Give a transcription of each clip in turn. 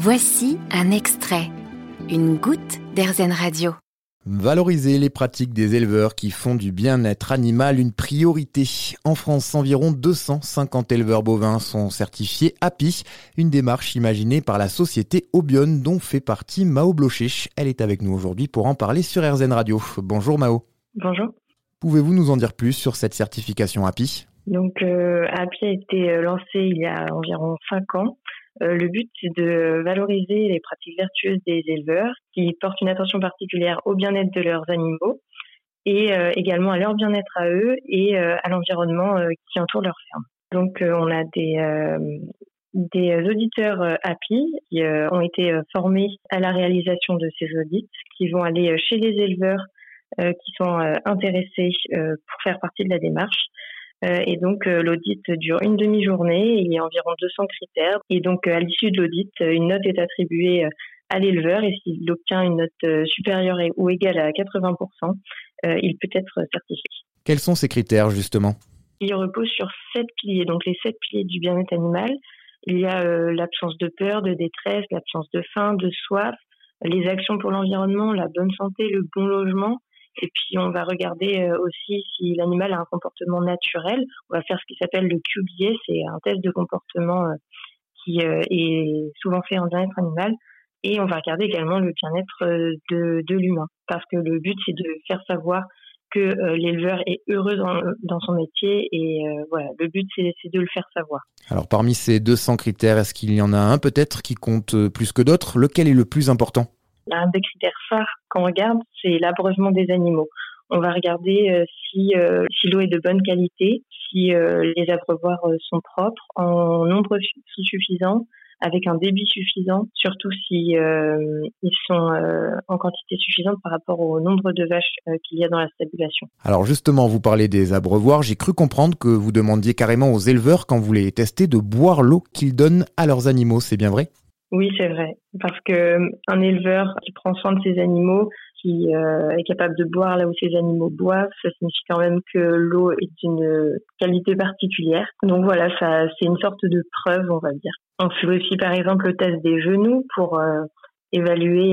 Voici un extrait, une goutte d'Airzen Radio. Valoriser les pratiques des éleveurs qui font du bien-être animal une priorité. En France, environ 250 éleveurs bovins sont certifiés API, une démarche imaginée par la société Obion dont fait partie Mao Blocher. Elle est avec nous aujourd'hui pour en parler sur RZN Radio. Bonjour Mao. Bonjour. Pouvez-vous nous en dire plus sur cette certification API Donc euh, API a été euh, lancé il y a environ 5 ans euh, le but, c'est de valoriser les pratiques vertueuses des éleveurs qui portent une attention particulière au bien-être de leurs animaux et euh, également à leur bien-être à eux et euh, à l'environnement qui entoure leur ferme. Donc, on a des, auditeurs API qui ont été formés à la réalisation de ces audits, qui vont aller chez les éleveurs qui sont intéressés pour faire partie de la démarche et donc euh, l'audit dure une demi-journée, il y a environ 200 critères. Et donc euh, à l'issue de l'audit, une note est attribuée à l'éleveur et s'il obtient une note supérieure ou égale à 80%, il peut être certifié. Quels sont ces critères justement? Il repose sur sept piliers, donc les sept piliers du bien-être animal. Il y a l'absence de peur, de détresse, l'absence de faim, de soif, les actions pour l'environnement, la bonne santé, le bon logement, et puis, on va regarder euh, aussi si l'animal a un comportement naturel. On va faire ce qui s'appelle le QBA, c'est un test de comportement euh, qui euh, est souvent fait en bien-être animal. Et on va regarder également le bien-être de, l'humain, parce que le but, c'est de faire savoir que l'éleveur est heureux dans, dans, son métier. Et voilà, le but, c'est de le faire savoir. Alors, parmi ces 200 critères, est-ce qu'il y en a un peut-être qui compte plus que d'autres? Lequel est le plus important? Un des critères phares qu'on regarde, c'est l'abreuvement des animaux. On va regarder euh, si, euh, si l'eau est de bonne qualité, si euh, les abreuvoirs sont propres, en nombre suffisant, avec un débit suffisant, surtout si ils sont en quantité suffisante par rapport au nombre de vaches qu'il y a dans la stabulation. Alors justement, vous parlez des abreuvoirs. J'ai cru comprendre que vous demandiez carrément aux éleveurs, quand vous les testez, de boire l'eau qu'ils donnent à leurs animaux. C'est bien vrai? Oui, c'est vrai. Parce que euh, un éleveur qui prend soin de ses animaux, qui euh, est capable de boire là où ses animaux boivent, ça signifie quand même que l'eau est d'une qualité particulière. Donc voilà, ça, c'est une sorte de preuve, on va dire. On fait aussi par exemple le test des genoux pour euh, évaluer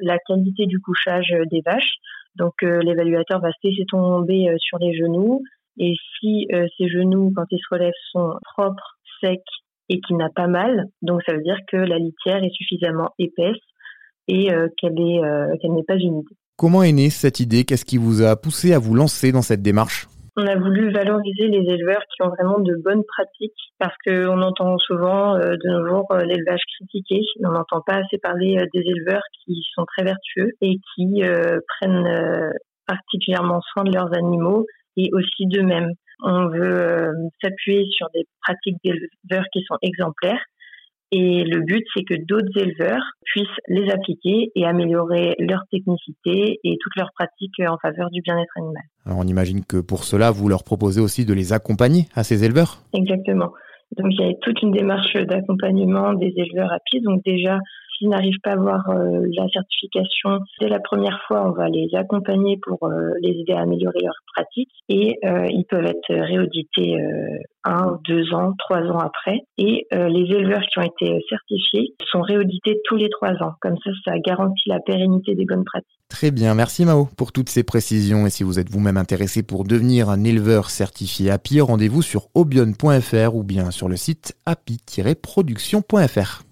la qualité du couchage des vaches. Donc l'évaluateur va se laisser tomber sur les genoux et si ces genoux, quand ils se relèvent, sont propres, secs et qui n'a pas mal. Donc ça veut dire que la litière est suffisamment épaisse et euh, qu'elle est euh, qu'elle n'est pas humide. Comment est née cette idée? Qu'est-ce qui vous a poussé à vous lancer dans cette démarche? On a voulu valoriser les éleveurs qui ont vraiment de bonnes pratiques parce qu'on entend souvent euh, de nos jours l'élevage critiqué. On n'entend pas assez parler des éleveurs qui sont très vertueux et qui prennent particulièrement soin de leurs animaux et aussi d'eux-mêmes. On veut euh, s'appuyer sur des pratiques d'éleveurs qui sont exemplaires. Et le but, c'est que d'autres éleveurs puissent les appliquer et améliorer leur technicité et toutes leurs pratiques en faveur du bien-être animal. Alors on imagine que pour cela, vous leur proposez aussi de les accompagner à ces éleveurs? Exactement. Donc il y a toute une démarche d'accompagnement des éleveurs à pied. Donc déjà, n'arrivent pas à avoir euh, la certification dès la première fois, on va les accompagner pour euh, les aider à améliorer leurs pratiques et euh, ils peuvent être réaudités un, deux ans, trois ans après. Et les éleveurs qui ont été certifiés sont réaudités tous les trois ans. Comme ça, ça garantit la pérennité des bonnes pratiques. Très bien, merci Mao pour toutes ces précisions. Et si vous êtes vous-même intéressé pour devenir un éleveur certifié API, rendez-vous sur obion.fr ou bien sur le site api-production.fr.